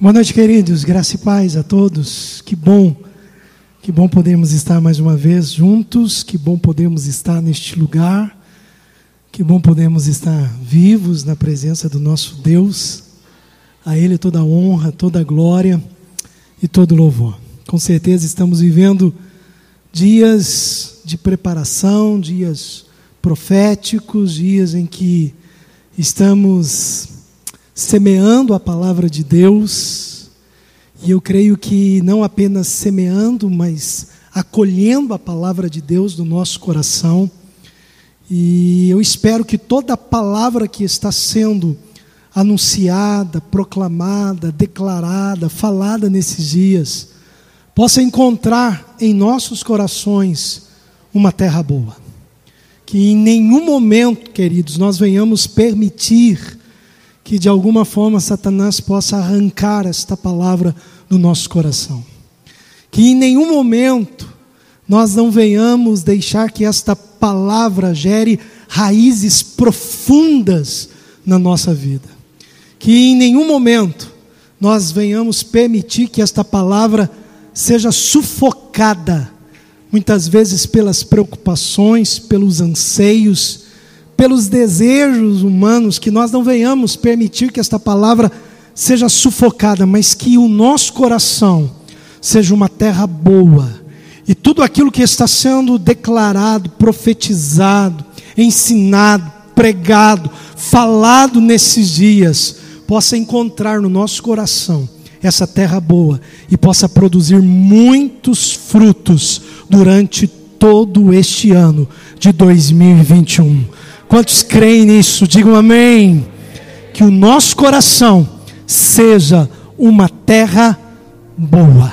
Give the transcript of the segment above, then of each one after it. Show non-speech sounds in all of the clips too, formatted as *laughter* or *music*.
Boa noite, queridos. Graça e paz a todos. Que bom, que bom podemos estar mais uma vez juntos. Que bom podemos estar neste lugar. Que bom podemos estar vivos na presença do nosso Deus. A Ele toda a honra, toda a glória e todo o louvor. Com certeza estamos vivendo dias de preparação, dias proféticos, dias em que estamos semeando a palavra de Deus, e eu creio que não apenas semeando, mas acolhendo a palavra de Deus no nosso coração. E eu espero que toda palavra que está sendo anunciada, proclamada, declarada, falada nesses dias, possa encontrar em nossos corações uma terra boa. Que em nenhum momento, queridos, nós venhamos permitir que de alguma forma Satanás possa arrancar esta palavra do nosso coração. Que em nenhum momento nós não venhamos deixar que esta palavra gere raízes profundas na nossa vida. Que em nenhum momento nós venhamos permitir que esta palavra seja sufocada, muitas vezes pelas preocupações, pelos anseios, pelos desejos humanos, que nós não venhamos permitir que esta palavra seja sufocada, mas que o nosso coração seja uma terra boa. E tudo aquilo que está sendo declarado, profetizado, ensinado, pregado, falado nesses dias, possa encontrar no nosso coração essa terra boa e possa produzir muitos frutos durante todo este ano de 2021. Quantos creem nisso? Digam amém. Que o nosso coração seja uma terra boa.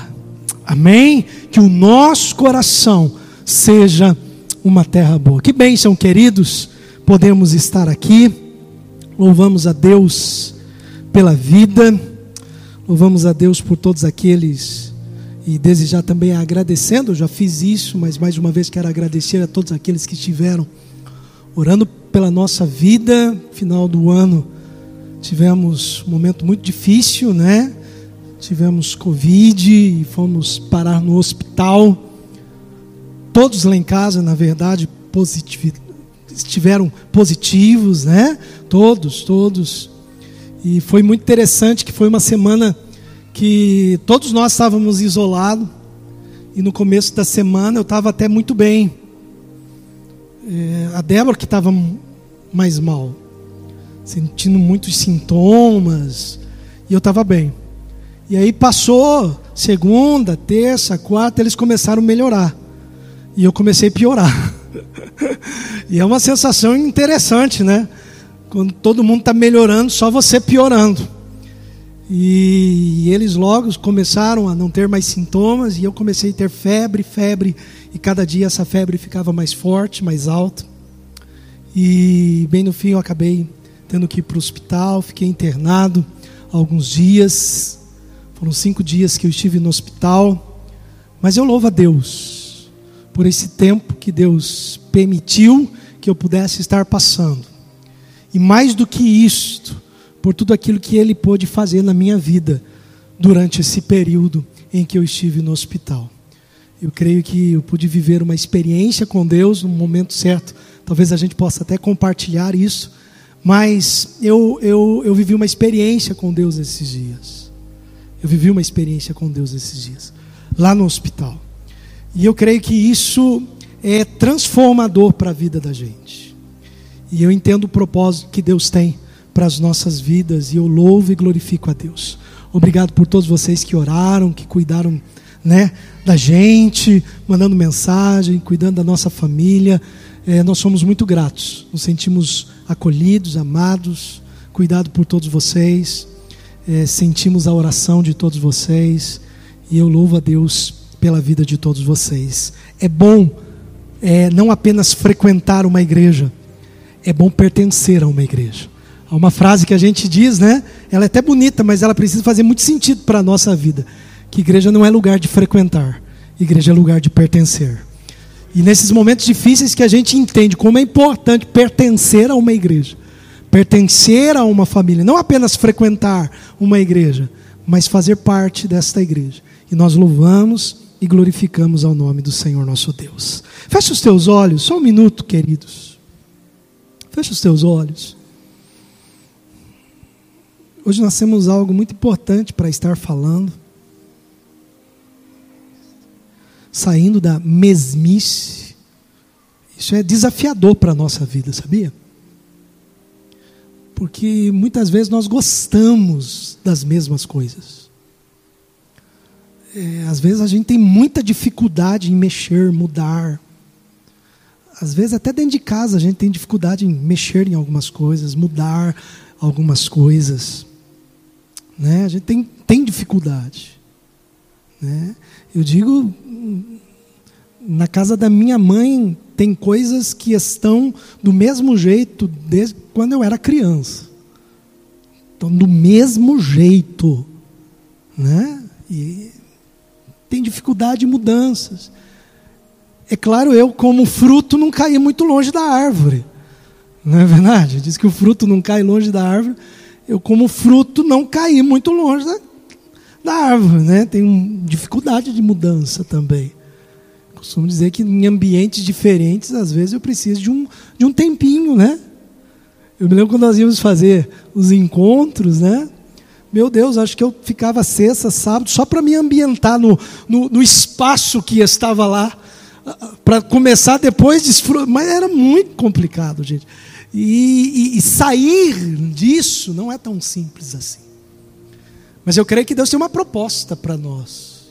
Amém? Que o nosso coração seja uma terra boa. Que bênção, queridos, podemos estar aqui. Louvamos a Deus pela vida. Louvamos a Deus por todos aqueles e desejar também agradecendo, eu já fiz isso, mas mais uma vez quero agradecer a todos aqueles que estiveram orando pela nossa vida. Final do ano tivemos um momento muito difícil, né? Tivemos Covid e fomos parar no hospital. Todos lá em casa, na verdade, estiveram positivos, né? Todos, todos. E foi muito interessante que foi uma semana que todos nós estávamos isolados. E no começo da semana eu estava até muito bem. É, a Débora que estava mais mal, sentindo muitos sintomas, e eu estava bem. E aí passou segunda, terça, quarta, eles começaram a melhorar. E eu comecei a piorar. *laughs* e é uma sensação interessante, né? Quando todo mundo está melhorando, só você piorando. E eles logo começaram a não ter mais sintomas, e eu comecei a ter febre, febre, e cada dia essa febre ficava mais forte, mais alta. E bem no fim eu acabei tendo que ir para o hospital, fiquei internado alguns dias. Foram cinco dias que eu estive no hospital. Mas eu louvo a Deus por esse tempo que Deus permitiu que eu pudesse estar passando. E mais do que isto, por tudo aquilo que Ele pôde fazer na minha vida durante esse período em que eu estive no hospital. Eu creio que eu pude viver uma experiência com Deus no momento certo Talvez a gente possa até compartilhar isso. Mas eu, eu, eu vivi uma experiência com Deus esses dias. Eu vivi uma experiência com Deus esses dias. Lá no hospital. E eu creio que isso é transformador para a vida da gente. E eu entendo o propósito que Deus tem para as nossas vidas. E eu louvo e glorifico a Deus. Obrigado por todos vocês que oraram, que cuidaram né, da gente, mandando mensagem, cuidando da nossa família é, nós somos muito gratos, nos sentimos acolhidos, amados, cuidado por todos vocês, é, sentimos a oração de todos vocês e eu louvo a Deus pela vida de todos vocês. É bom é, não apenas frequentar uma igreja, é bom pertencer a uma igreja. Há uma frase que a gente diz, né? Ela é até bonita, mas ela precisa fazer muito sentido para a nossa vida. Que igreja não é lugar de frequentar, igreja é lugar de pertencer. E nesses momentos difíceis que a gente entende como é importante pertencer a uma igreja, pertencer a uma família, não apenas frequentar uma igreja, mas fazer parte desta igreja. E nós louvamos e glorificamos ao nome do Senhor nosso Deus. Feche os teus olhos, só um minuto, queridos. Feche os teus olhos. Hoje nós temos algo muito importante para estar falando. Saindo da mesmice. Isso é desafiador para a nossa vida, sabia? Porque muitas vezes nós gostamos das mesmas coisas. É, às vezes a gente tem muita dificuldade em mexer, mudar. Às vezes até dentro de casa a gente tem dificuldade em mexer em algumas coisas, mudar algumas coisas. Né? A gente tem, tem dificuldade. Né? Eu digo, na casa da minha mãe tem coisas que estão do mesmo jeito desde quando eu era criança. Estão do mesmo jeito. Né? E tem dificuldade de mudanças. É claro, eu, como fruto, não caí muito longe da árvore. Não é verdade? Diz que o fruto não cai longe da árvore. Eu, como fruto, não caí muito longe da, da árvore. Né? Tenho dificuldade de mudança também. Costumo dizer que em ambientes diferentes, às vezes eu preciso de um, de um tempinho, né? Eu me lembro quando nós íamos fazer os encontros, né? Meu Deus, acho que eu ficava sexta, sábado, só para me ambientar no, no, no, espaço que estava lá, para começar depois desfrutar. Mas era muito complicado, gente. E, e, e sair disso não é tão simples assim. Mas eu creio que Deus tem uma proposta para nós.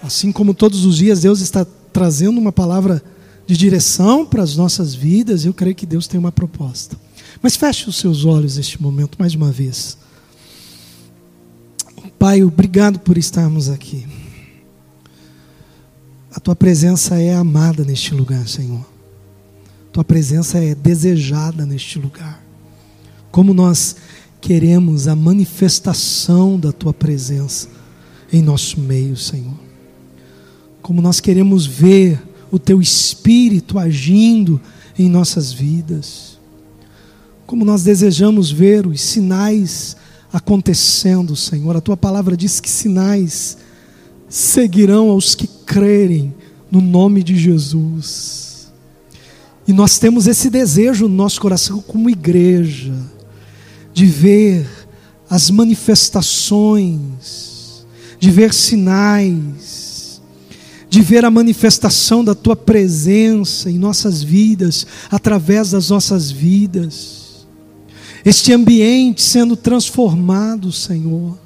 Assim como todos os dias Deus está trazendo uma palavra de direção para as nossas vidas, eu creio que Deus tem uma proposta. Mas feche os seus olhos neste momento, mais uma vez. Pai, obrigado por estarmos aqui. A tua presença é amada neste lugar, Senhor. Tua presença é desejada neste lugar. Como nós queremos a manifestação da tua presença em nosso meio, Senhor como nós queremos ver o Teu Espírito agindo em nossas vidas, como nós desejamos ver os sinais acontecendo, Senhor. A Tua palavra diz que sinais seguirão aos que crerem no nome de Jesus. E nós temos esse desejo no nosso coração, como igreja, de ver as manifestações, de ver sinais, de ver a manifestação da tua presença em nossas vidas, através das nossas vidas. Este ambiente sendo transformado, Senhor.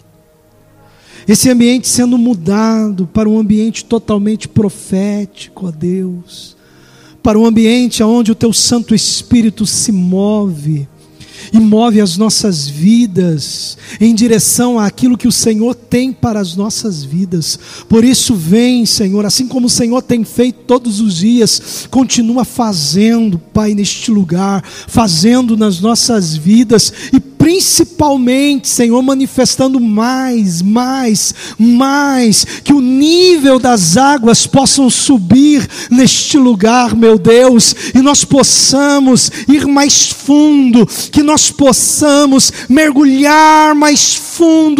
Esse ambiente sendo mudado para um ambiente totalmente profético, ó Deus. Para um ambiente onde o teu Santo Espírito se move e move as nossas vidas em direção àquilo que o Senhor tem para as nossas vidas. Por isso, vem, Senhor, assim como o Senhor tem feito todos os dias, continua fazendo, Pai, neste lugar, fazendo nas nossas vidas e principalmente, Senhor, manifestando mais, mais, mais, que o nível das águas possam subir neste lugar, meu Deus, e nós possamos ir mais fundo, que nós possamos mergulhar mais fundo,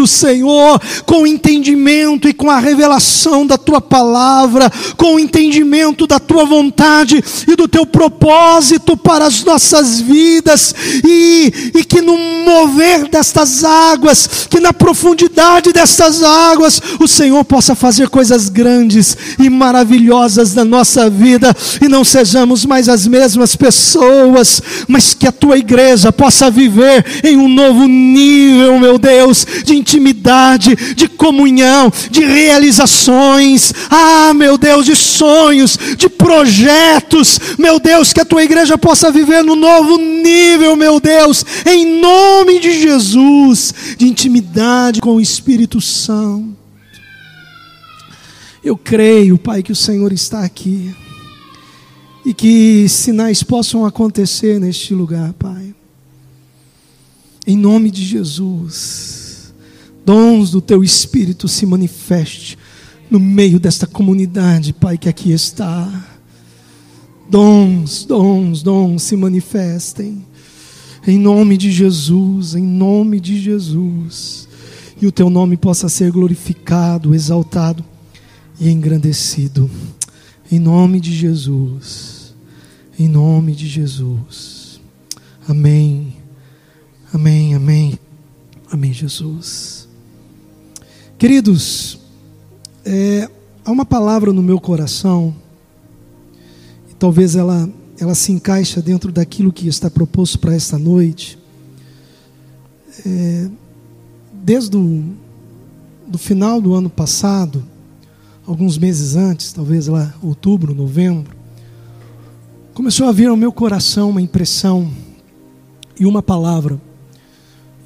Senhor, com o entendimento e com a revelação da tua palavra, com o entendimento da tua vontade e do teu propósito para as nossas vidas, e, e que no mover destas águas, que na profundidade destas águas, o Senhor possa fazer coisas grandes e maravilhosas na nossa vida, e não sejamos mais as mesmas pessoas, mas que a tua igreja possa viver em um novo nível, meu Deus, de intimidade, de comunhão, de realizações, ah, meu Deus, de sonhos, de projetos, meu Deus, que a tua igreja possa viver no novo nível, meu Deus, em nome de Jesus, de intimidade com o Espírito Santo. Eu creio, Pai, que o Senhor está aqui e que sinais possam acontecer neste lugar, Pai. Em nome de Jesus, dons do Teu Espírito se manifeste no meio desta comunidade, Pai, que aqui está. Dons, dons, dons se manifestem. Em nome de Jesus, em nome de Jesus. e o teu nome possa ser glorificado, exaltado e engrandecido. Em nome de Jesus. Em nome de Jesus. Amém. Amém, amém. Amém, Jesus. Queridos, é, há uma palavra no meu coração, e talvez ela, ela se encaixe dentro daquilo que está proposto para esta noite. É, desde o do final do ano passado, alguns meses antes, talvez lá outubro, novembro, começou a vir ao meu coração uma impressão e uma palavra.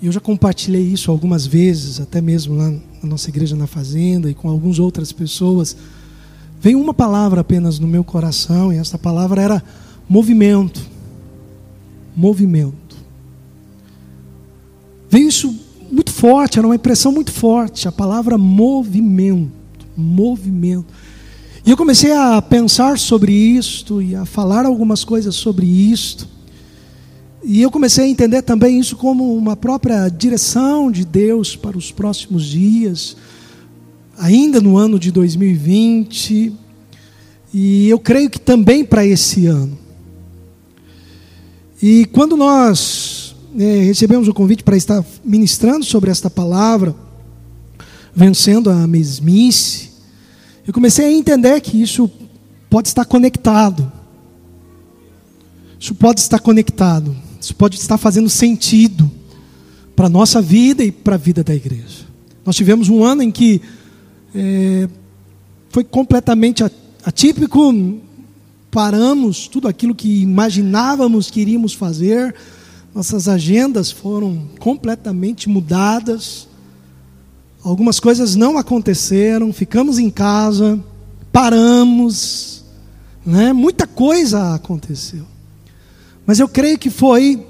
E eu já compartilhei isso algumas vezes, até mesmo lá na nossa igreja na fazenda e com algumas outras pessoas. Veio uma palavra apenas no meu coração e essa palavra era movimento. Movimento. Veio isso muito forte, era uma impressão muito forte, a palavra movimento, movimento. E eu comecei a pensar sobre isto e a falar algumas coisas sobre isto. E eu comecei a entender também isso como uma própria direção de Deus para os próximos dias, ainda no ano de 2020, e eu creio que também para esse ano. E quando nós é, recebemos o convite para estar ministrando sobre esta palavra, vencendo a mesmice, eu comecei a entender que isso pode estar conectado. Isso pode estar conectado. Isso pode estar fazendo sentido para a nossa vida e para a vida da igreja. Nós tivemos um ano em que é, foi completamente atípico, paramos tudo aquilo que imaginávamos que iríamos fazer, nossas agendas foram completamente mudadas. Algumas coisas não aconteceram, ficamos em casa, paramos, né? muita coisa aconteceu. Mas eu creio que foi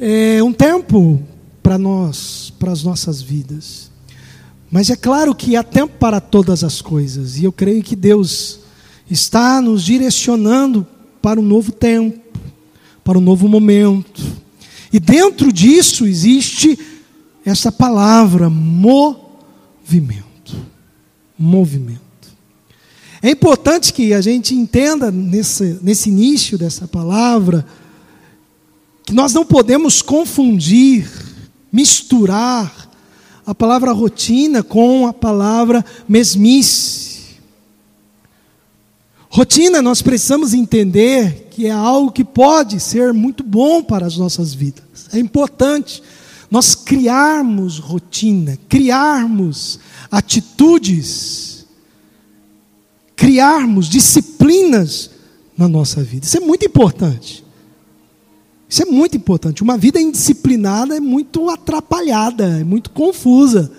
é, um tempo para nós, para as nossas vidas. Mas é claro que há tempo para todas as coisas, e eu creio que Deus está nos direcionando para um novo tempo, para um novo momento e dentro disso existe essa palavra movimento. Movimento. É importante que a gente entenda nesse, nesse início dessa palavra que nós não podemos confundir, misturar a palavra rotina com a palavra mesmice. Rotina, nós precisamos entender que é algo que pode ser muito bom para as nossas vidas. É importante nós criarmos rotina, criarmos atitudes, criarmos disciplinas na nossa vida. Isso é muito importante. Isso é muito importante. Uma vida indisciplinada é muito atrapalhada, é muito confusa.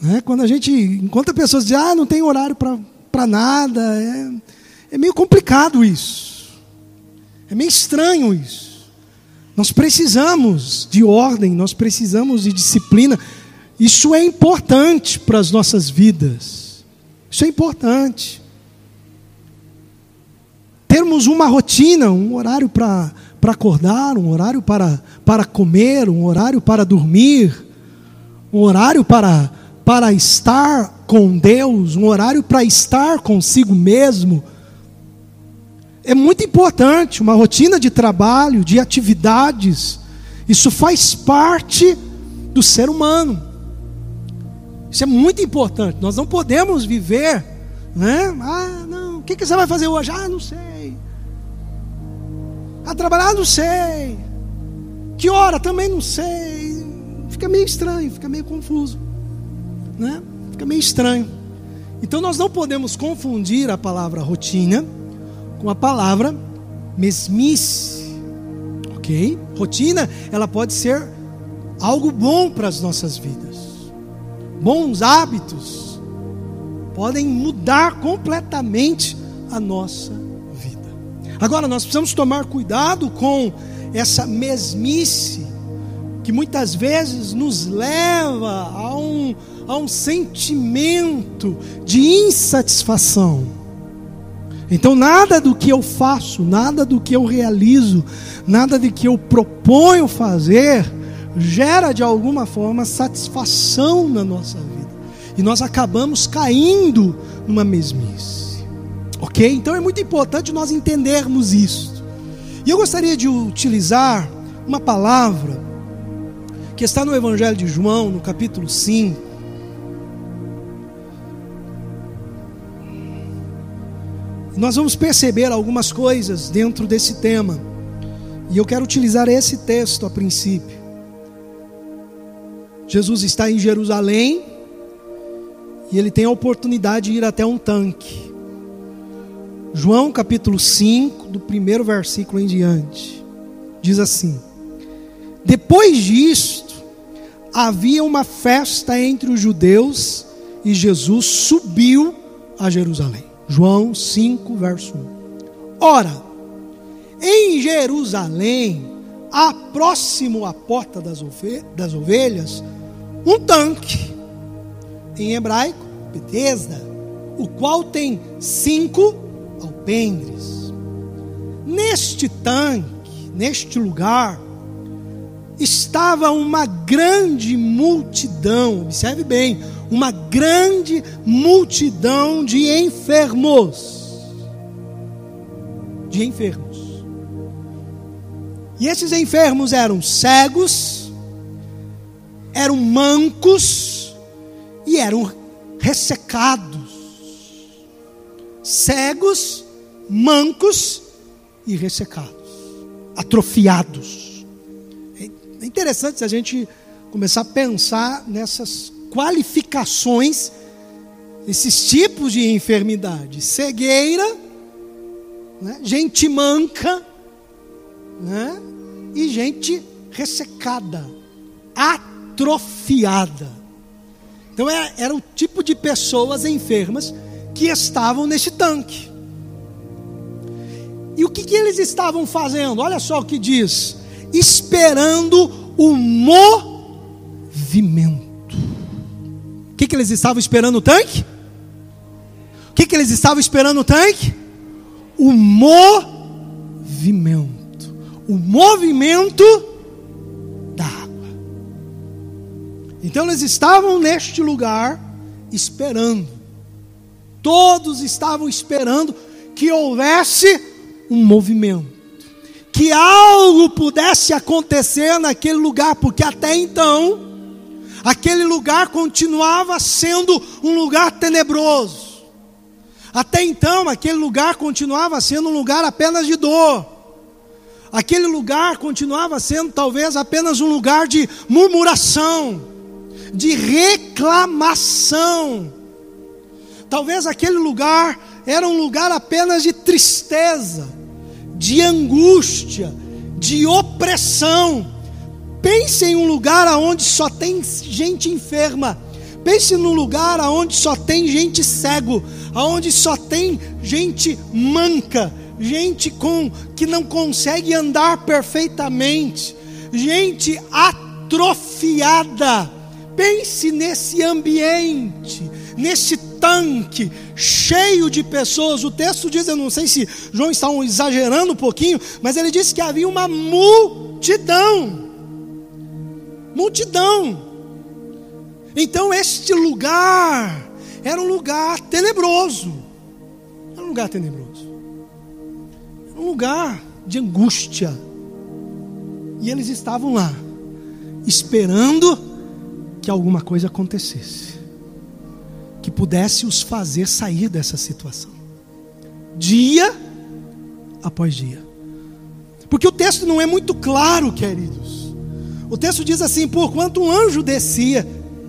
Né? Quando a gente encontra pessoas dizem, ah, não tem horário para nada. É, é meio complicado isso. É meio estranho isso. Nós precisamos de ordem, nós precisamos de disciplina. Isso é importante para as nossas vidas. Isso é importante. Termos uma rotina, um horário para acordar, um horário para, para comer, um horário para dormir, um horário para para estar com Deus, um horário para estar consigo mesmo. É muito importante, uma rotina de trabalho, de atividades. Isso faz parte do ser humano. Isso é muito importante. Nós não podemos viver, né? Ah, não, o que, que você vai fazer hoje? Ah, não sei. Ah, trabalhar, não sei. Que hora? Também não sei. Fica meio estranho, fica meio confuso né? Fica meio estranho. Então nós não podemos confundir a palavra rotina com a palavra mesmice. OK? Rotina, ela pode ser algo bom para as nossas vidas. Bons hábitos podem mudar completamente a nossa. Agora nós precisamos tomar cuidado com essa mesmice que muitas vezes nos leva a um a um sentimento de insatisfação. Então, nada do que eu faço, nada do que eu realizo, nada do que eu proponho fazer, gera de alguma forma satisfação na nossa vida. E nós acabamos caindo numa mesmice. Ok? Então é muito importante nós entendermos isso. E eu gostaria de utilizar uma palavra que está no Evangelho de João, no capítulo 5. Nós vamos perceber algumas coisas dentro desse tema. E eu quero utilizar esse texto a princípio. Jesus está em Jerusalém e ele tem a oportunidade de ir até um tanque. João capítulo 5, do primeiro versículo em diante, diz assim: Depois disto, havia uma festa entre os judeus e Jesus subiu a Jerusalém. João 5, verso 1. Ora, em Jerusalém, há próximo à porta das, ovelhas, um tanque, em hebraico, Betesda, o qual tem cinco alpendres. Neste tanque, neste lugar, estava uma grande multidão, observe bem, uma grande multidão de enfermos. De enfermos. E esses enfermos eram cegos, eram mancos e eram ressecados, cegos, mancos e ressecados, atrofiados. É interessante se a gente começar a pensar nessas qualificações, esses tipos de enfermidade: cegueira, né? gente manca, né? e gente ressecada, atrofiada atrofiada. Então era, é, era o tipo de pessoas enfermas que estavam nesse tanque. E o que, que eles estavam fazendo? Olha só o que diz: esperando o movimento. O que, que eles estavam esperando no tanque? O que, que eles estavam esperando no tanque? O movimento. O movimento Então eles estavam neste lugar esperando. Todos estavam esperando que houvesse um movimento, que algo pudesse acontecer naquele lugar, porque até então aquele lugar continuava sendo um lugar tenebroso. Até então aquele lugar continuava sendo um lugar apenas de dor. Aquele lugar continuava sendo talvez apenas um lugar de murmuração de reclamação. Talvez aquele lugar era um lugar apenas de tristeza, de angústia, de opressão. Pense em um lugar onde só tem gente enferma. Pense num lugar onde só tem gente cego, onde só tem gente manca, gente com que não consegue andar perfeitamente, gente atrofiada Pense nesse ambiente, nesse tanque cheio de pessoas. O texto diz, eu não sei se João está exagerando um pouquinho, mas ele disse que havia uma multidão. Multidão. Então este lugar era um lugar tenebroso. Era um lugar tenebroso. Era um lugar de angústia. E eles estavam lá, esperando que alguma coisa acontecesse, que pudesse os fazer sair dessa situação, dia após dia. Porque o texto não é muito claro, queridos. O texto diz assim: porquanto um anjo descia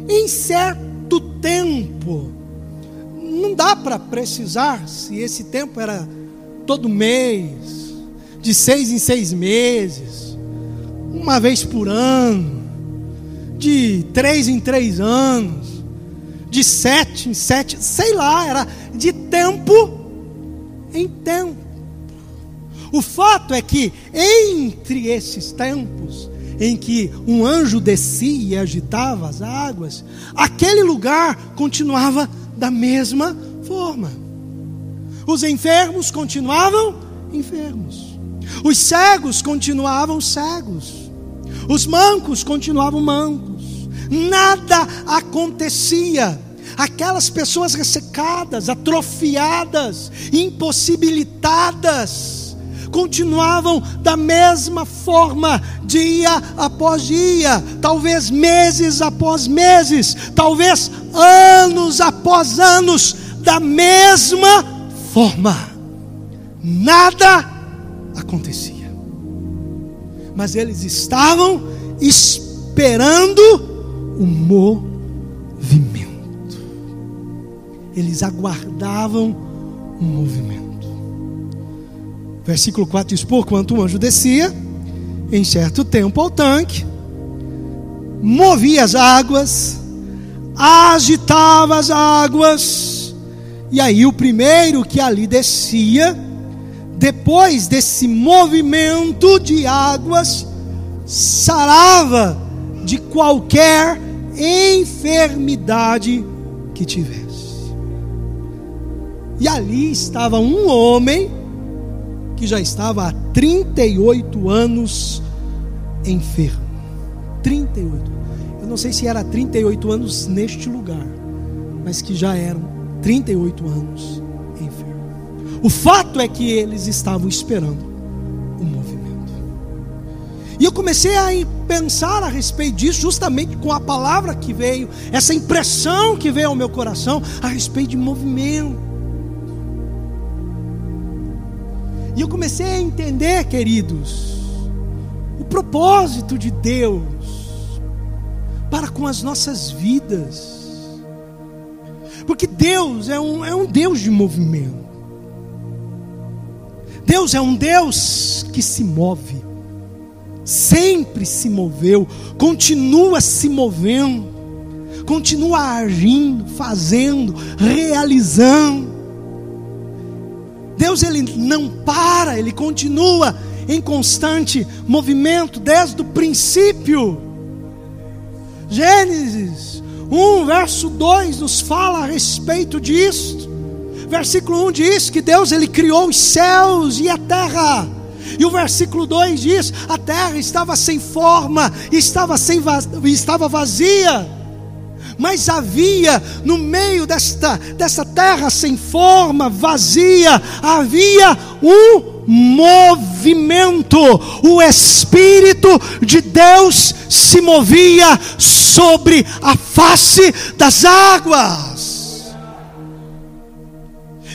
em certo tempo. Não dá para precisar se esse tempo era todo mês, de seis em seis meses, uma vez por ano de três em três anos, de sete em sete, sei lá, era de tempo em tempo. O fato é que entre esses tempos em que um anjo descia e agitava as águas, aquele lugar continuava da mesma forma. Os enfermos continuavam enfermos. Os cegos continuavam cegos. Os mancos continuavam mancos, nada acontecia. Aquelas pessoas ressecadas, atrofiadas, impossibilitadas, continuavam da mesma forma, dia após dia, talvez meses após meses, talvez anos após anos, da mesma forma. Nada acontecia mas eles estavam esperando o movimento. Eles aguardavam um movimento. Versículo 4 diz: Porquanto o anjo descia, em certo tempo ao tanque, movia as águas, agitava as águas, e aí o primeiro que ali descia, depois desse movimento de águas, sarava de qualquer enfermidade que tivesse. E ali estava um homem que já estava há 38 anos enfermo. 38. Eu não sei se era 38 anos neste lugar, mas que já eram 38 anos o fato é que eles estavam esperando. E eu comecei a pensar a respeito disso, justamente com a palavra que veio, essa impressão que veio ao meu coração a respeito de movimento. E eu comecei a entender, queridos, o propósito de Deus para com as nossas vidas. Porque Deus é um, é um Deus de movimento. Deus é um Deus que se move, sempre se moveu, continua se movendo, continua agindo, fazendo, realizando. Deus ele não para, ele continua em constante movimento desde o princípio. Gênesis 1, verso 2 nos fala a respeito disto. Versículo 1 diz que Deus ele criou os céus e a terra. E o versículo 2 diz: a terra estava sem forma, estava, sem estava vazia. Mas havia no meio desta, desta terra sem forma, vazia, havia um movimento. O Espírito de Deus se movia sobre a face das águas.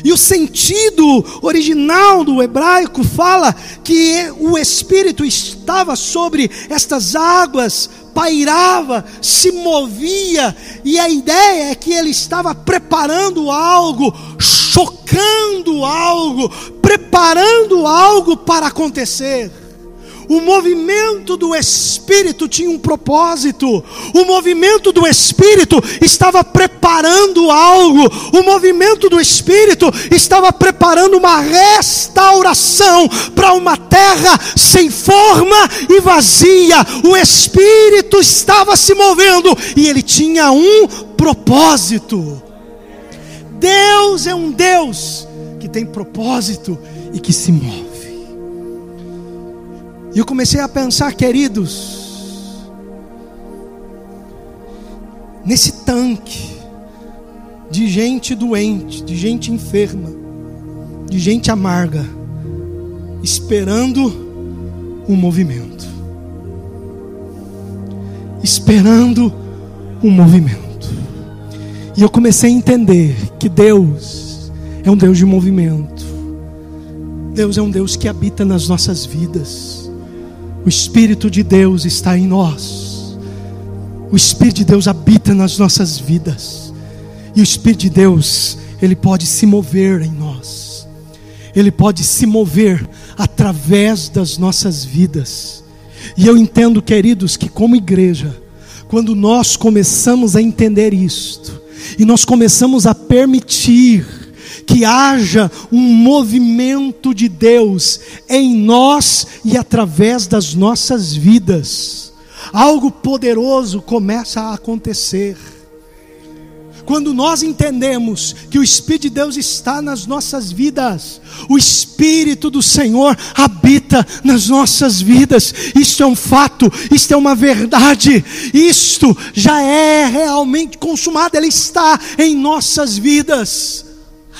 E o sentido original do hebraico fala que o Espírito estava sobre estas águas, pairava, se movia, e a ideia é que ele estava preparando algo, chocando algo, preparando algo para acontecer. O movimento do Espírito tinha um propósito. O movimento do Espírito estava preparando algo. O movimento do Espírito estava preparando uma restauração para uma terra sem forma e vazia. O Espírito estava se movendo e ele tinha um propósito. Deus é um Deus que tem propósito e que se move. E eu comecei a pensar, queridos, nesse tanque de gente doente, de gente enferma, de gente amarga, esperando um movimento. Esperando um movimento. E eu comecei a entender que Deus é um Deus de movimento. Deus é um Deus que habita nas nossas vidas. O Espírito de Deus está em nós. O Espírito de Deus habita nas nossas vidas. E o Espírito de Deus, ele pode se mover em nós. Ele pode se mover através das nossas vidas. E eu entendo, queridos, que como igreja, quando nós começamos a entender isto, e nós começamos a permitir que haja um movimento de Deus em nós e através das nossas vidas. Algo poderoso começa a acontecer. quando nós entendemos que o Espírito de Deus está nas nossas vidas, o Espírito do Senhor habita nas nossas vidas, isso é um fato, isto é uma verdade, isto já é realmente consumado, ele está em nossas vidas.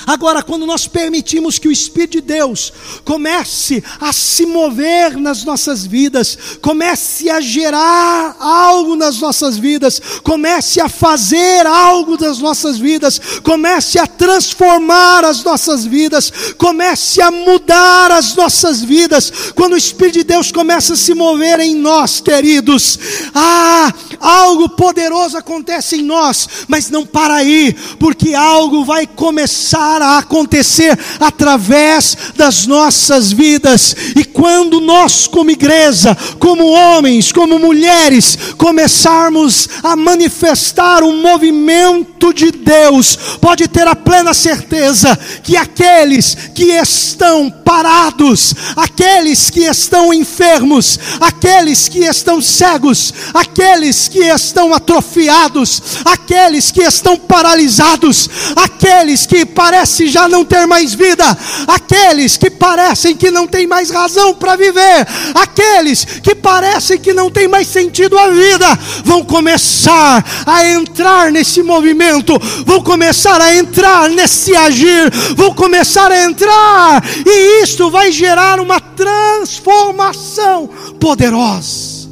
Agora, quando nós permitimos que o Espírito de Deus comece a se mover nas nossas vidas, comece a gerar algo nas nossas vidas, comece a fazer algo das nossas vidas, comece a transformar as nossas vidas, comece a mudar as nossas vidas, quando o Espírito de Deus começa a se mover em nós, queridos, ah, algo poderoso acontece em nós, mas não para aí, porque algo vai começar a acontecer através das nossas vidas. E quando nós, como igreja, como homens, como mulheres, começarmos a manifestar o movimento de Deus, pode ter a plena certeza que aqueles que estão parados, aqueles que estão enfermos, aqueles que estão cegos, aqueles que estão atrofiados, aqueles que estão paralisados, aqueles que parecem parece já não ter mais vida, aqueles que parecem que não tem mais razão para viver, aqueles que parecem que não tem mais sentido a vida, vão começar a entrar nesse movimento, vão começar a entrar nesse agir, vão começar a entrar, e isto vai gerar uma transformação poderosa.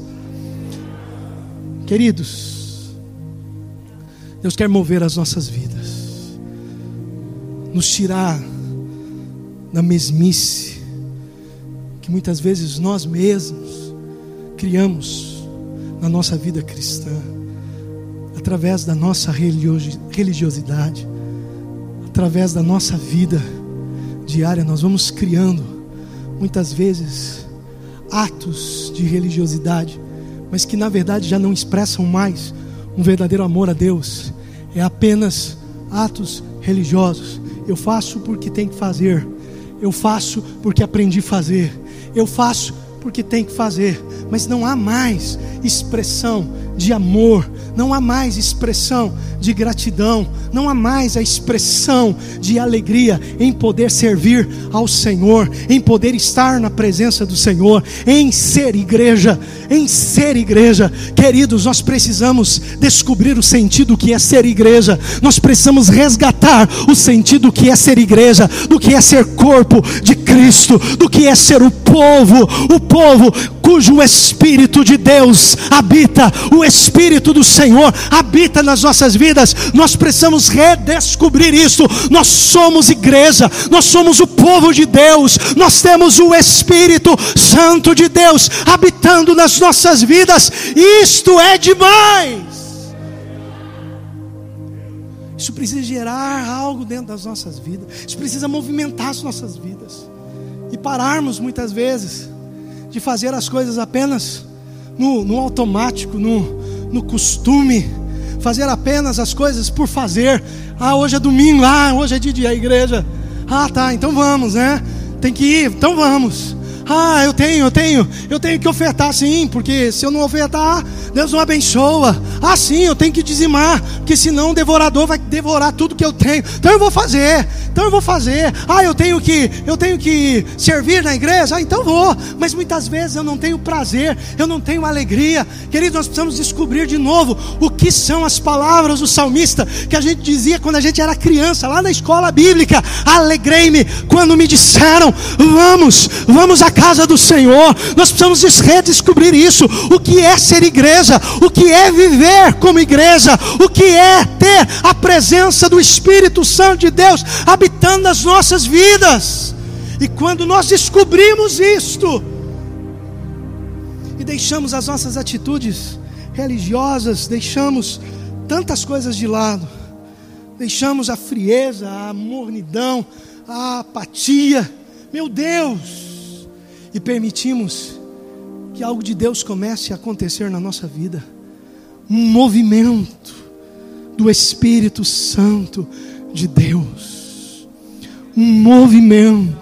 Queridos, Deus quer mover as nossas vidas nos tirar da mesmice que muitas vezes nós mesmos criamos na nossa vida cristã, através da nossa religiosidade, através da nossa vida diária, nós vamos criando muitas vezes atos de religiosidade, mas que na verdade já não expressam mais um verdadeiro amor a Deus, é apenas atos religiosos eu faço porque tem que fazer. Eu faço porque aprendi a fazer. Eu faço porque tem que fazer. Mas não há mais expressão de amor, não há mais expressão de gratidão, não há mais a expressão de alegria em poder servir ao Senhor, em poder estar na presença do Senhor, em ser igreja, em ser igreja. Queridos, nós precisamos descobrir o sentido que é ser igreja, nós precisamos resgatar o sentido que é ser igreja, do que é ser corpo de Cristo, do que é ser o povo, o povo cujo Espírito de Deus habita, o Espírito do Senhor habita nas nossas vidas. Nós precisamos redescobrir isso. Nós somos igreja, nós somos o povo de Deus, nós temos o Espírito Santo de Deus habitando nas nossas vidas. Isto é demais. Isso precisa gerar algo dentro das nossas vidas. Isso precisa movimentar as nossas vidas. E pararmos muitas vezes de fazer as coisas apenas no, no automático, no, no costume, fazer apenas as coisas por fazer. Ah, hoje é domingo, ah, hoje é dia de igreja. Ah, tá, então vamos, né? Tem que ir, então vamos. Ah, eu tenho, eu tenho, eu tenho que ofertar sim, porque se eu não ofertar, Deus não abençoa. Ah, sim, eu tenho que dizimar, porque senão o devorador vai devorar tudo que eu tenho. Então eu vou fazer. Então eu vou fazer. Ah, eu tenho que, eu tenho que servir na igreja. Ah, então vou. Mas muitas vezes eu não tenho prazer, eu não tenho alegria. Queridos, nós precisamos descobrir de novo o que são as palavras do salmista que a gente dizia quando a gente era criança, lá na escola bíblica. Alegrei-me quando me disseram: "Vamos, vamos a casa do Senhor. Nós precisamos redescobrir isso. O que é ser igreja? O que é viver como igreja? O que é ter a presença do Espírito Santo de Deus habitando nas nossas vidas? E quando nós descobrimos isto e deixamos as nossas atitudes religiosas, deixamos tantas coisas de lado, deixamos a frieza, a mornidão, a apatia, meu Deus, e permitimos que algo de Deus comece a acontecer na nossa vida. Um movimento do Espírito Santo de Deus, um movimento,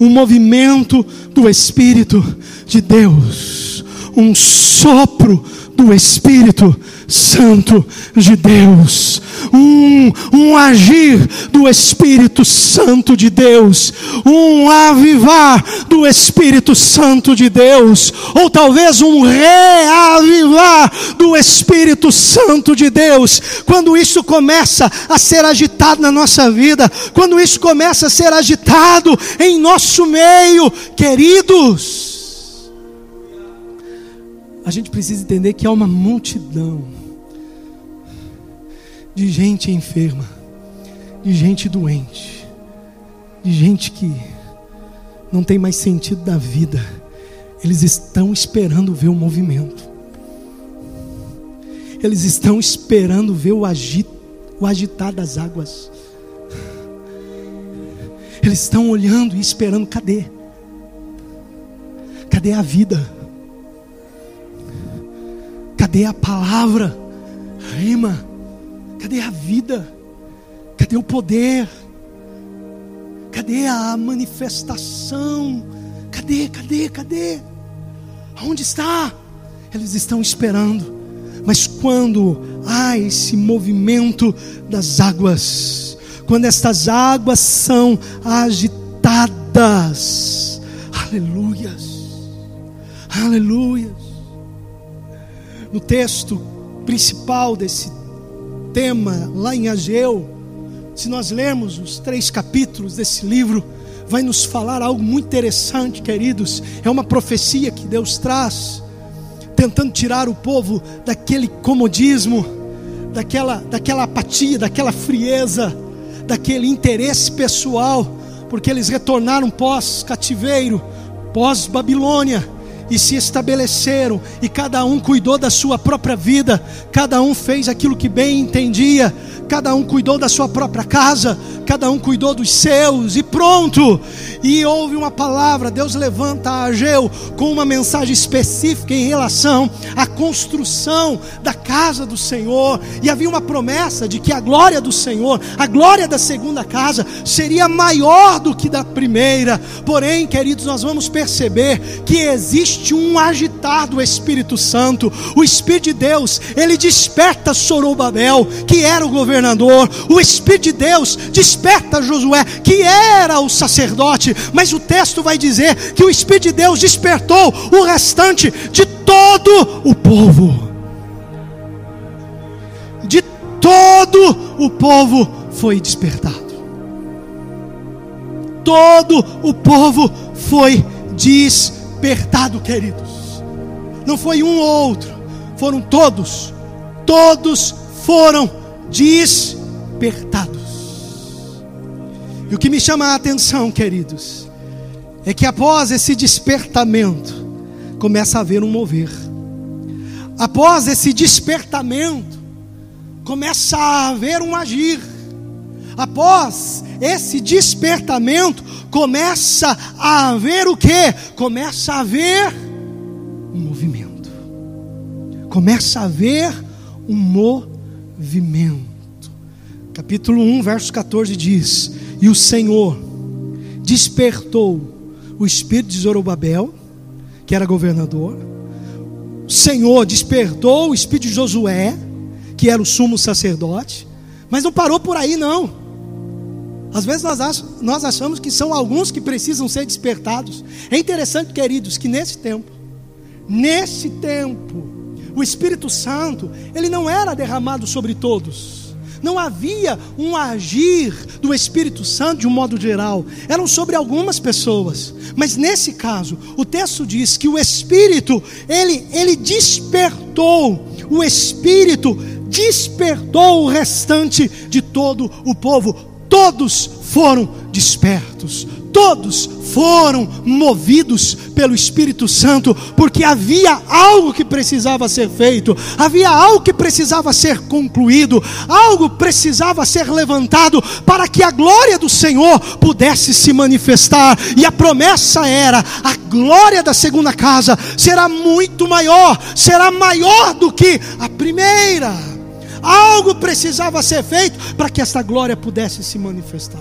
um movimento do Espírito de Deus, um sopro do Espírito Santo de Deus, um, um agir do Espírito Santo de Deus, um avivar do Espírito Santo de Deus, ou talvez um reavivar do Espírito Santo de Deus, quando isso começa a ser agitado na nossa vida, quando isso começa a ser agitado em nosso meio, queridos a gente precisa entender que há uma multidão de gente enferma, de gente doente, de gente que não tem mais sentido da vida. Eles estão esperando ver o movimento. Eles estão esperando ver o, agit, o agitar das águas. Eles estão olhando e esperando: cadê? Cadê a vida? Cadê a palavra? Rima. Cadê a vida? Cadê o poder? Cadê a manifestação? Cadê, cadê, cadê? Aonde está? Eles estão esperando. Mas quando há esse movimento das águas, quando estas águas são agitadas, aleluias, aleluias no texto principal desse tema, lá em Ageu, se nós lermos os três capítulos desse livro, vai nos falar algo muito interessante, queridos. É uma profecia que Deus traz, tentando tirar o povo daquele comodismo, daquela, daquela apatia, daquela frieza, daquele interesse pessoal, porque eles retornaram pós-cativeiro, pós-Babilônia e se estabeleceram, e cada um cuidou da sua própria vida, cada um fez aquilo que bem entendia, cada um cuidou da sua própria casa, cada um cuidou dos seus, e pronto. E houve uma palavra, Deus levanta a Ageu com uma mensagem específica em relação à construção da casa do Senhor, e havia uma promessa de que a glória do Senhor, a glória da segunda casa, seria maior do que da primeira. Porém, queridos, nós vamos perceber que existe um agitar do Espírito Santo, o Espírito de Deus, ele desperta Sorobabel, que era o governador, o Espírito de Deus desperta Josué, que era o sacerdote, mas o texto vai dizer que o Espírito de Deus despertou o restante de todo o povo. De todo o povo foi despertado. Todo o povo foi despertado, queridos. Não foi um ou outro, foram todos. Todos foram despertados. E o que me chama a atenção, queridos, é que após esse despertamento, começa a haver um mover. Após esse despertamento, começa a haver um agir. Após esse despertamento, começa a haver o que? Começa a haver um movimento. Começa a haver um movimento. Capítulo 1, verso 14 diz: E o Senhor despertou o espírito de Zorobabel, que era governador. O Senhor despertou o espírito de Josué, que era o sumo sacerdote. Mas não parou por aí, não. Às vezes nós, achamos, nós achamos que são alguns que precisam ser despertados. É interessante, queridos, que nesse tempo, nesse tempo, o Espírito Santo, ele não era derramado sobre todos. Não havia um agir do Espírito Santo de um modo geral, eram sobre algumas pessoas. Mas nesse caso, o texto diz que o Espírito, ele, ele despertou, o Espírito despertou o restante de todo o povo. Todos foram despertos, todos foram movidos pelo Espírito Santo, porque havia algo que precisava ser feito, havia algo que precisava ser concluído, algo precisava ser levantado para que a glória do Senhor pudesse se manifestar, e a promessa era: a glória da segunda casa será muito maior, será maior do que a primeira. Algo precisava ser feito para que esta glória pudesse se manifestar.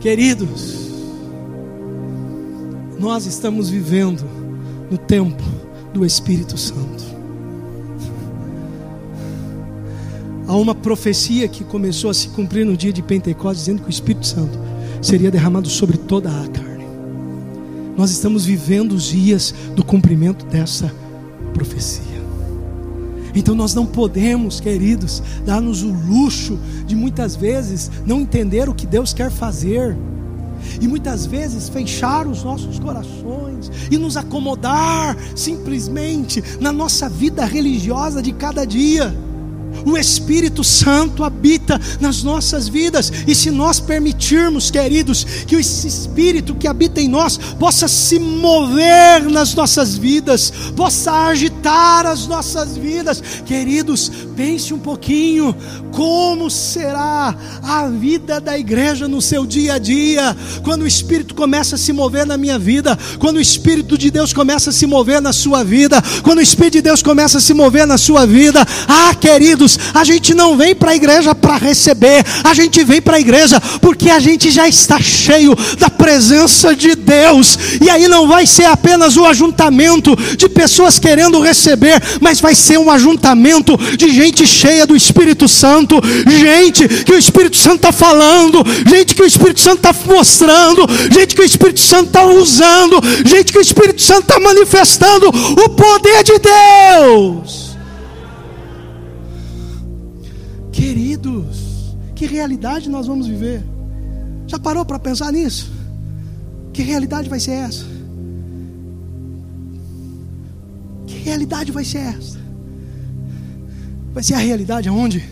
Queridos, nós estamos vivendo no tempo do Espírito Santo. Há uma profecia que começou a se cumprir no dia de Pentecostes, dizendo que o Espírito Santo seria derramado sobre toda a carne. Nós estamos vivendo os dias do cumprimento dessa profecia. Então nós não podemos, queridos, dar-nos o luxo de muitas vezes não entender o que Deus quer fazer. E muitas vezes fechar os nossos corações e nos acomodar simplesmente na nossa vida religiosa de cada dia o Espírito Santo habita nas nossas vidas, e se nós permitirmos, queridos, que esse Espírito que habita em nós possa se mover nas nossas vidas, possa agitar as nossas vidas, queridos, pense um pouquinho como será a vida da igreja no seu dia a dia, quando o Espírito começa a se mover na minha vida, quando o Espírito de Deus começa a se mover na sua vida, quando o Espírito de Deus começa a se mover na sua vida, ah, queridos a gente não vem para a igreja para receber, a gente vem para a igreja porque a gente já está cheio da presença de Deus, e aí não vai ser apenas o ajuntamento de pessoas querendo receber, mas vai ser um ajuntamento de gente cheia do Espírito Santo, gente que o Espírito Santo está falando, gente que o Espírito Santo está mostrando, gente que o Espírito Santo está usando, gente que o Espírito Santo está manifestando o poder de Deus. Queridos, que realidade nós vamos viver? Já parou para pensar nisso? Que realidade vai ser essa? Que realidade vai ser essa? Vai ser a realidade onde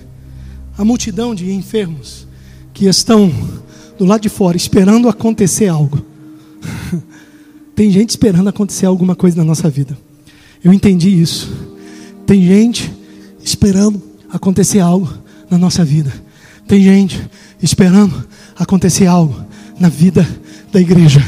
a multidão de enfermos que estão do lado de fora esperando acontecer algo. *laughs* Tem gente esperando acontecer alguma coisa na nossa vida. Eu entendi isso. Tem gente esperando acontecer algo na nossa vida. Tem gente esperando acontecer algo na vida da igreja.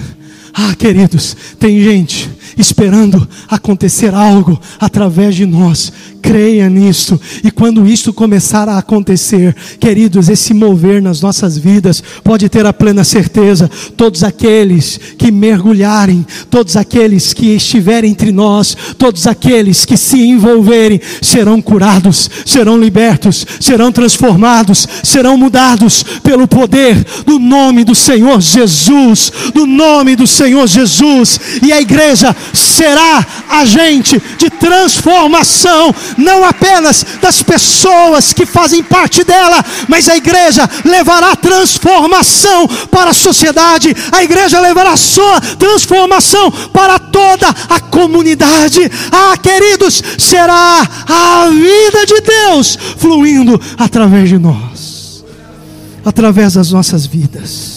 Ah, queridos, tem gente esperando acontecer algo através de nós. Creia nisso, e quando isto começar a acontecer, queridos, esse mover nas nossas vidas, pode ter a plena certeza: todos aqueles que mergulharem, todos aqueles que estiverem entre nós, todos aqueles que se envolverem, serão curados, serão libertos, serão transformados, serão mudados pelo poder do nome do Senhor Jesus, do nome do Senhor Jesus, e a igreja será agente de transformação, não apenas das pessoas que fazem parte dela, mas a igreja levará transformação para a sociedade, a igreja levará sua transformação para toda a comunidade. Ah, queridos, será a vida de Deus fluindo através de nós, através das nossas vidas.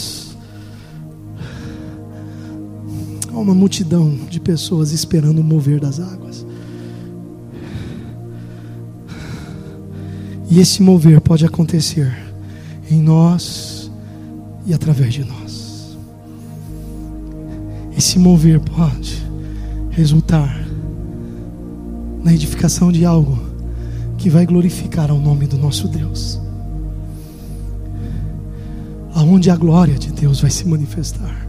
Há uma multidão de pessoas esperando o mover das águas. E esse mover pode acontecer em nós e através de nós. Esse mover pode resultar na edificação de algo que vai glorificar ao nome do nosso Deus. Aonde a glória de Deus vai se manifestar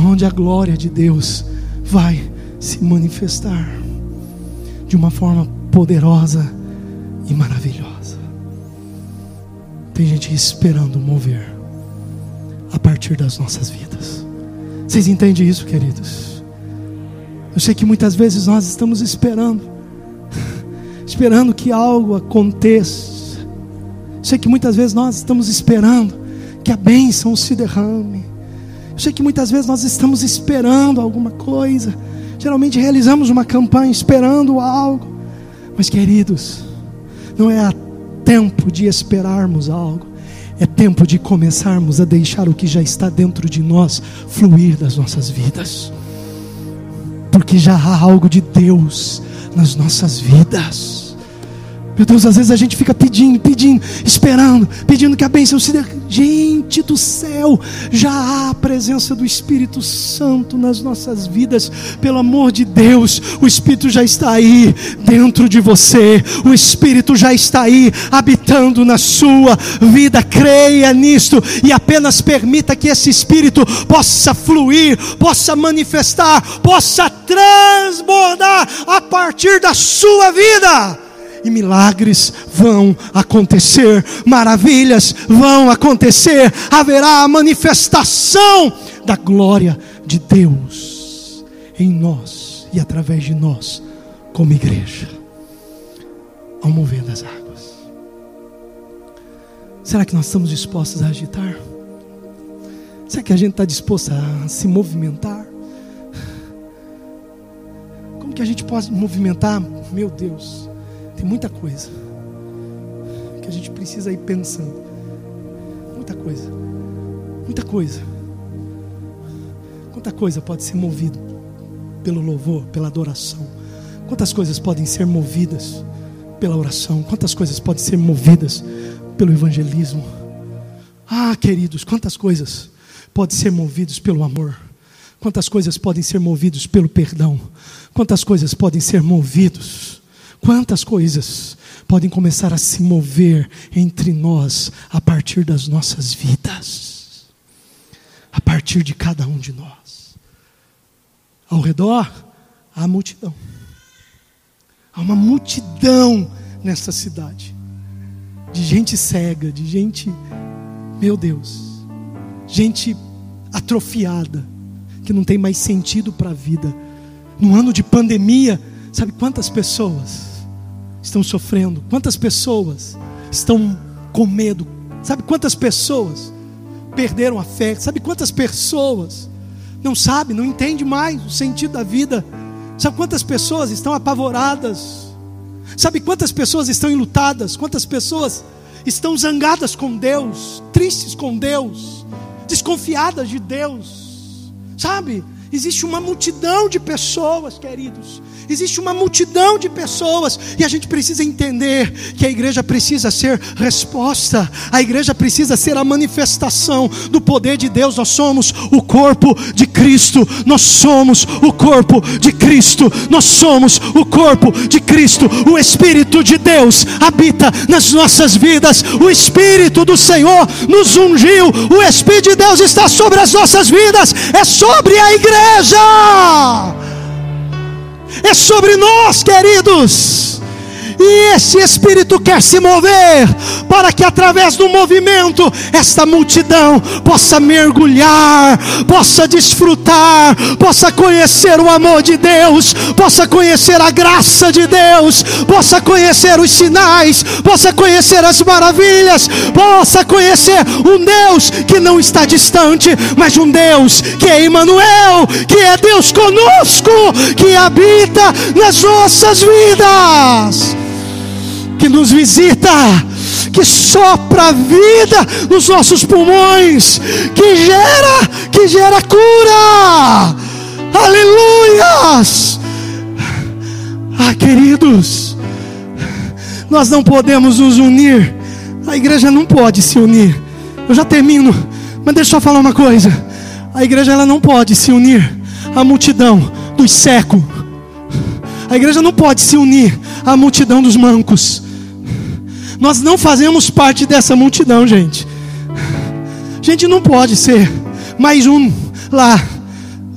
aonde a glória de Deus vai se manifestar de uma forma poderosa e maravilhosa. Tem gente esperando mover a partir das nossas vidas. Vocês entendem isso, queridos? Eu sei que muitas vezes nós estamos esperando, *laughs* esperando que algo aconteça. Eu sei que muitas vezes nós estamos esperando que a bênção se derrame. Sei que muitas vezes nós estamos esperando alguma coisa. Geralmente realizamos uma campanha esperando algo. Mas, queridos, não é tempo de esperarmos algo. É tempo de começarmos a deixar o que já está dentro de nós fluir das nossas vidas. Porque já há algo de Deus nas nossas vidas. Meu Deus, às vezes a gente fica pedindo, pedindo, esperando, pedindo que a bênção se dê. Gente do céu, já há a presença do Espírito Santo nas nossas vidas. Pelo amor de Deus, o Espírito já está aí dentro de você. O Espírito já está aí habitando na sua vida. Creia nisto e apenas permita que esse Espírito possa fluir, possa manifestar, possa transbordar a partir da sua vida e milagres vão acontecer, maravilhas vão acontecer, haverá a manifestação da glória de Deus em nós e através de nós, como igreja, ao mover das águas. Será que nós estamos dispostos a agitar? Será que a gente está disposto a se movimentar? Como que a gente pode movimentar? Meu Deus tem muita coisa que a gente precisa ir pensando. Muita coisa. Muita coisa. Quanta coisa pode ser movido pelo louvor, pela adoração. Quantas coisas podem ser movidas pela oração? Quantas coisas podem ser movidas pelo evangelismo? Ah, queridos, quantas coisas podem ser movidas pelo amor? Quantas coisas podem ser movidas pelo perdão? Quantas coisas podem ser movidos Quantas coisas podem começar a se mover entre nós a partir das nossas vidas, a partir de cada um de nós. Ao redor, há multidão. Há uma multidão nessa cidade, de gente cega, de gente, meu Deus, gente atrofiada, que não tem mais sentido para a vida. No ano de pandemia, sabe quantas pessoas estão sofrendo, quantas pessoas estão com medo, sabe quantas pessoas perderam a fé, sabe quantas pessoas não sabem, não entendem mais o sentido da vida, sabe quantas pessoas estão apavoradas, sabe quantas pessoas estão enlutadas, quantas pessoas estão zangadas com Deus, tristes com Deus, desconfiadas de Deus, sabe? Existe uma multidão de pessoas, queridos, Existe uma multidão de pessoas. E a gente precisa entender que a igreja precisa ser resposta, a igreja precisa ser a manifestação do poder de Deus. Nós somos o corpo de Cristo, nós somos o corpo de Cristo, nós somos o corpo de Cristo. O Espírito de Deus habita nas nossas vidas, o Espírito do Senhor nos ungiu, o Espírito de Deus está sobre as nossas vidas, é sobre a igreja é sobre nós, queridos. E esse Espírito quer se mover para que através do movimento esta multidão possa mergulhar, possa desfrutar, possa conhecer o amor de Deus, possa conhecer a graça de Deus, possa conhecer os sinais, possa conhecer as maravilhas, possa conhecer um Deus que não está distante, mas um Deus que é Emmanuel, que é Deus conosco, que habita nas nossas vidas que nos visita, que sopra vida nos nossos pulmões, que gera, que gera cura. Aleluias! Ah, queridos, nós não podemos nos unir. A igreja não pode se unir. Eu já termino, mas deixa eu falar uma coisa. A igreja ela não pode se unir à multidão dos secos. A igreja não pode se unir à multidão dos mancos. Nós não fazemos parte dessa multidão, gente. A gente não pode ser mais um lá,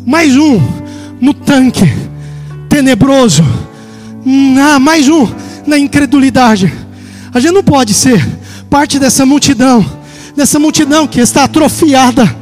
mais um no tanque tenebroso, ah, mais um na incredulidade. A gente não pode ser parte dessa multidão, dessa multidão que está atrofiada,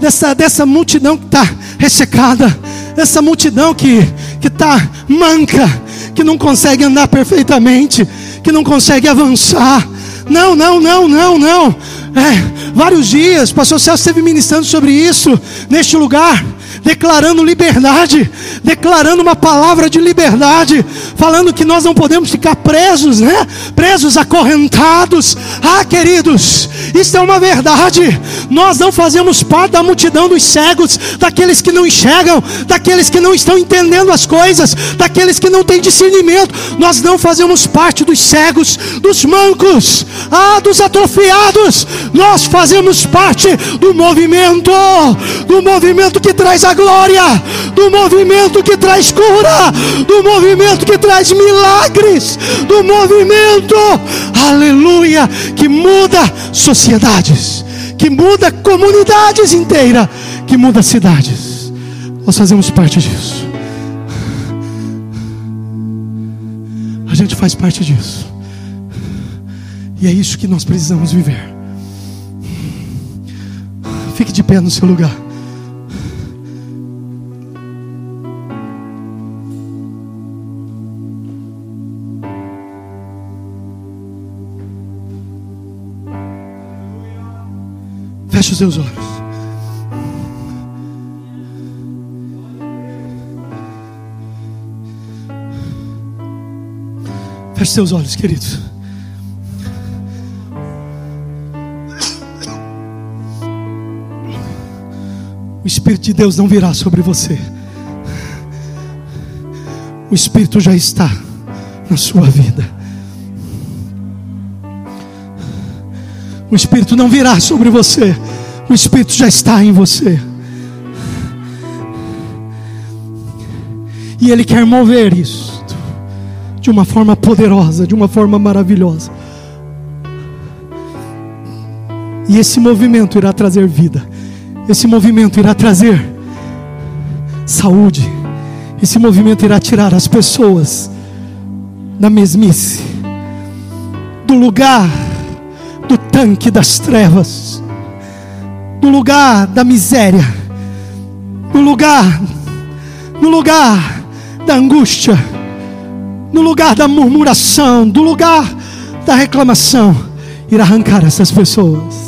dessa, dessa multidão que está ressecada, dessa multidão que está manca, que não consegue andar perfeitamente que não consegue avançar. Não, não, não, não, não. É, vários dias, pastor Celso esteve ministrando sobre isso neste lugar declarando liberdade, declarando uma palavra de liberdade, falando que nós não podemos ficar presos, né? Presos, acorrentados. Ah, queridos, isso é uma verdade. Nós não fazemos parte da multidão dos cegos, daqueles que não enxergam, daqueles que não estão entendendo as coisas, daqueles que não têm discernimento. Nós não fazemos parte dos cegos, dos mancos, ah, dos atrofiados. Nós fazemos parte do movimento, do movimento que traz a glória, do movimento que traz cura, do movimento que traz milagres, do movimento, aleluia, que muda sociedades, que muda comunidades inteiras, que muda cidades. Nós fazemos parte disso. A gente faz parte disso. E é isso que nós precisamos viver. Fique de pé no seu lugar. Feche os seus olhos. Feche seus olhos, queridos. O Espírito de Deus não virá sobre você. O Espírito já está na sua vida. O Espírito não virá sobre você, o Espírito já está em você. E Ele quer mover isso de uma forma poderosa, de uma forma maravilhosa. E esse movimento irá trazer vida, esse movimento irá trazer saúde, esse movimento irá tirar as pessoas da mesmice, do lugar do tanque das trevas, do lugar da miséria, no lugar, no lugar da angústia, no lugar da murmuração, do lugar da reclamação, ir arrancar essas pessoas,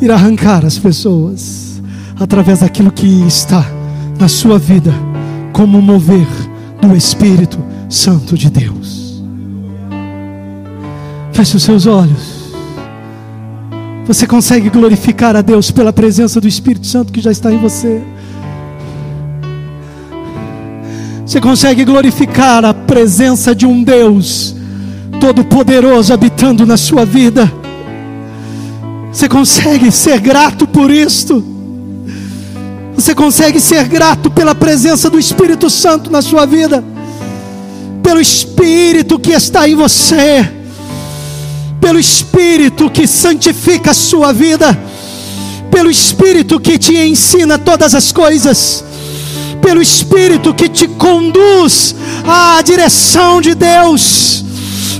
ir arrancar as pessoas através daquilo que está na sua vida, como mover do Espírito Santo de Deus. Feche os seus olhos. Você consegue glorificar a Deus pela presença do Espírito Santo que já está em você. Você consegue glorificar a presença de um Deus todo-poderoso habitando na sua vida. Você consegue ser grato por isto. Você consegue ser grato pela presença do Espírito Santo na sua vida, pelo Espírito que está em você? Pelo Espírito que santifica a sua vida, pelo Espírito que te ensina todas as coisas, pelo Espírito que te conduz à direção de Deus,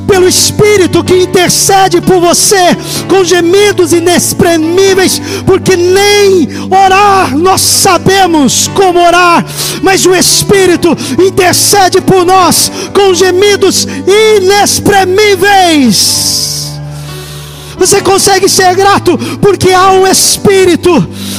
pelo Espírito que intercede por você com gemidos inexprimíveis, porque nem orar nós sabemos como orar, mas o Espírito intercede por nós com gemidos inexprimíveis. Você consegue ser grato porque há um Espírito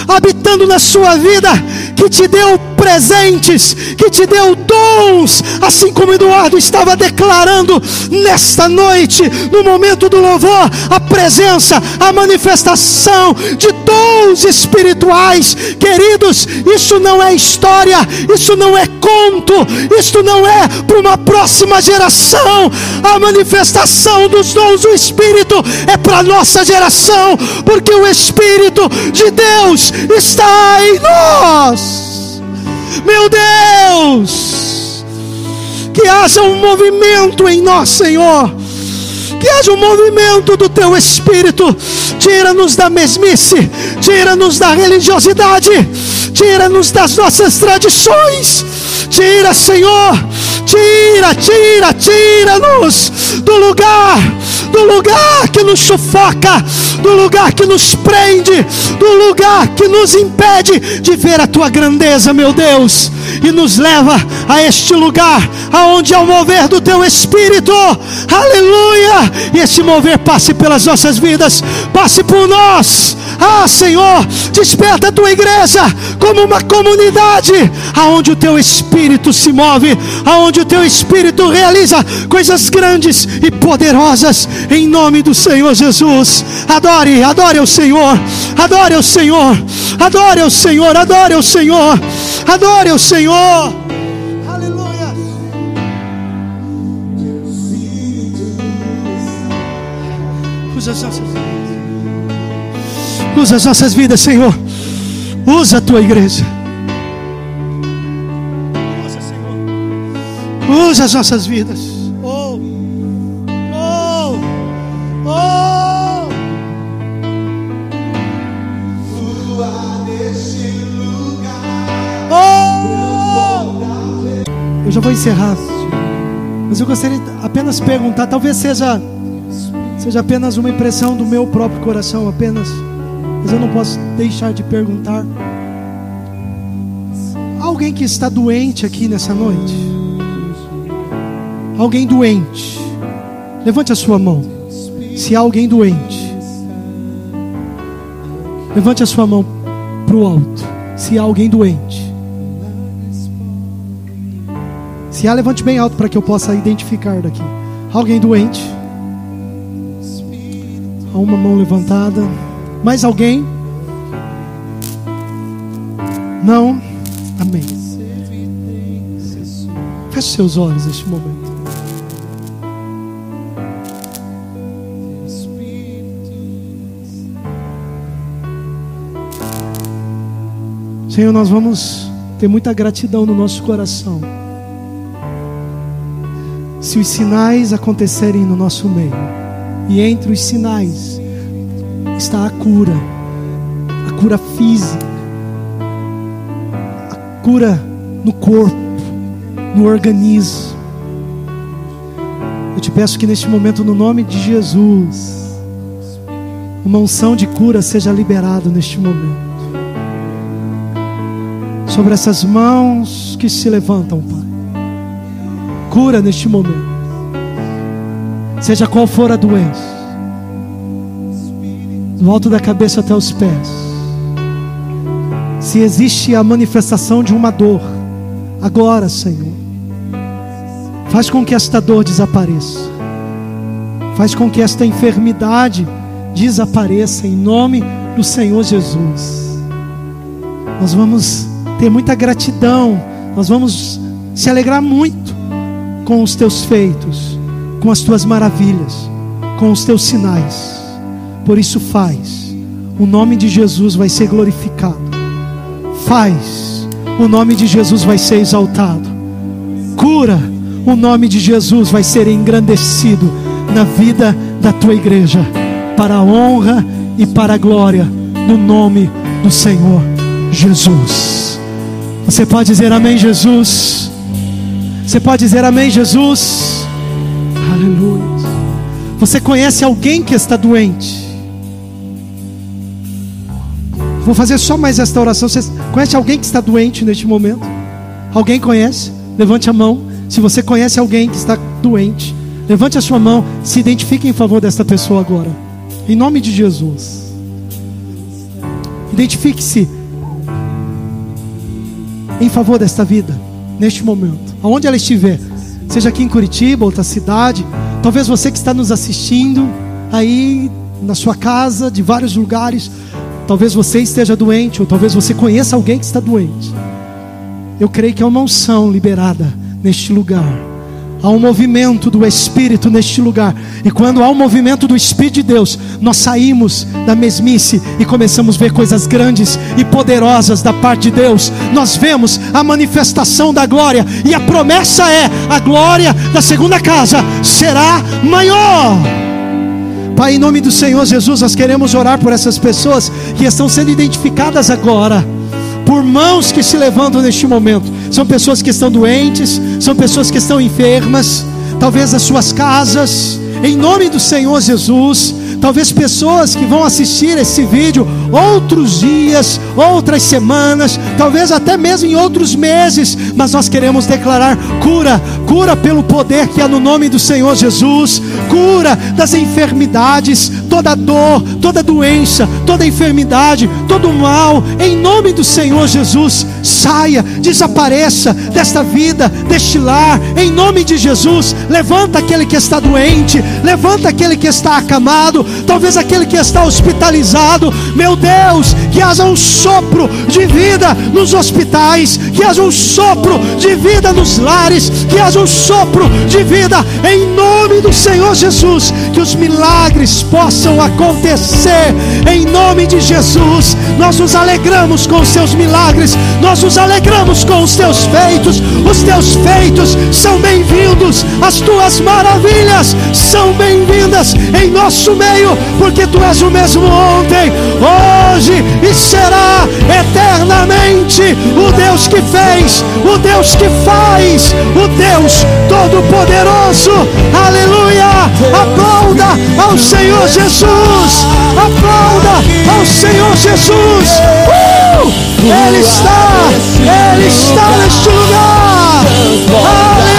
habitando na sua vida que te deu presentes, que te deu dons, assim como Eduardo estava declarando nesta noite, no momento do louvor, a presença, a manifestação de dons espirituais. Queridos, isso não é história, isso não é conto, isso não é para uma próxima geração. A manifestação dos dons do Espírito é para nossa geração, porque o Espírito de Deus está em nós. Meu Deus, que haja um movimento em nós, Senhor. Que haja um movimento do teu espírito. Tira-nos da mesmice, tira-nos da religiosidade, tira-nos das nossas tradições. Tira, Senhor, tira, tira, tira-nos do lugar do lugar que nos sufoca, do lugar que nos prende, do lugar que nos impede de ver a tua grandeza, meu Deus, e nos leva a este lugar aonde é o mover do teu espírito. Aleluia! E esse mover passe pelas nossas vidas, passe por nós. Ah, Senhor, desperta a tua igreja como uma comunidade aonde o teu espírito se move, aonde o teu espírito realiza coisas grandes e poderosas em nome do Senhor Jesus. Adore, adore o Senhor. Adore o Senhor. Adore o Senhor. Adore o Senhor. Adore o Senhor. Aleluia. Usa. Usa as nossas vidas, Senhor. Usa a tua igreja. Usa, Senhor. Usa as nossas vidas. Oh. Oh. Oh. Oh. Eu já vou encerrar. Mas eu gostaria de apenas perguntar, talvez seja seja apenas uma impressão do meu próprio coração, apenas mas eu não posso deixar de perguntar. Alguém que está doente aqui nessa noite? Alguém doente? Levante a sua mão. Se há alguém doente, levante a sua mão para o alto. Se há alguém doente, se há, levante bem alto para que eu possa identificar daqui. Alguém doente? Há uma mão levantada. Mais alguém? Não? Amém. Feche seus olhos neste momento. Senhor, nós vamos ter muita gratidão no nosso coração. Se os sinais acontecerem no nosso meio, e entre os sinais está a cura, a cura física, a cura no corpo, no organismo. Eu te peço que neste momento, no nome de Jesus, uma unção de cura seja liberada neste momento. Sobre essas mãos que se levantam, Pai. Cura neste momento. Seja qual for a doença do alto da cabeça até os pés. Se existe a manifestação de uma dor, agora, Senhor, faz com que esta dor desapareça, faz com que esta enfermidade desapareça em nome do Senhor Jesus. Nós vamos ter muita gratidão, nós vamos se alegrar muito com os teus feitos, com as tuas maravilhas, com os teus sinais. Por isso faz. O nome de Jesus vai ser glorificado. Faz. O nome de Jesus vai ser exaltado. Cura. O nome de Jesus vai ser engrandecido na vida da tua igreja, para a honra e para a glória, no nome do Senhor Jesus. Você pode dizer amém, Jesus? Você pode dizer amém, Jesus? Aleluia. Você conhece alguém que está doente? Vou fazer só mais esta oração. Você conhece alguém que está doente neste momento? Alguém conhece? Levante a mão. Se você conhece alguém que está doente, levante a sua mão. Se identifique em favor desta pessoa agora. Em nome de Jesus. Identifique-se em favor desta vida, neste momento, aonde ela estiver, seja aqui em Curitiba, outra cidade, talvez você que está nos assistindo aí na sua casa, de vários lugares, Talvez você esteja doente, ou talvez você conheça alguém que está doente. Eu creio que há uma unção liberada neste lugar. Há um movimento do Espírito neste lugar. E quando há um movimento do Espírito de Deus, nós saímos da mesmice e começamos a ver coisas grandes e poderosas da parte de Deus. Nós vemos a manifestação da glória. E a promessa é: a glória da segunda casa será maior. Pai, em nome do Senhor Jesus, nós queremos orar por essas pessoas que estão sendo identificadas agora, por mãos que se levantam neste momento. São pessoas que estão doentes, são pessoas que estão enfermas, talvez as suas casas, em nome do Senhor Jesus. Talvez pessoas que vão assistir esse vídeo outros dias, outras semanas, talvez até mesmo em outros meses, mas nós queremos declarar cura, cura pelo poder que há no nome do Senhor Jesus, cura das enfermidades, toda dor, toda doença, toda enfermidade, todo mal, em nome do Senhor Jesus, saia, desapareça desta vida, deste lar, em nome de Jesus. Levanta aquele que está doente, levanta aquele que está acamado, talvez aquele que está hospitalizado. Meu Deus, que haja um sopro de vida nos hospitais, que haja um sopro de vida nos lares, que haja um sopro de vida em nome do Senhor Jesus, que os milagres possam acontecer em nome de Jesus. Nós nos alegramos com os seus milagres, nós nos alegramos com os teus feitos. Os teus feitos são bem-vindos, as tuas maravilhas são bem-vindas em nosso meio, porque tu és o mesmo ontem, hoje e será eternamente o Deus que fez, o Deus que faz, o Deus Todo-Poderoso. Aleluia! Aplauda ao Senhor Jesus! Aplauda ao Senhor Jesus! Uh! Ele está, Ele está neste lugar! Aleluia!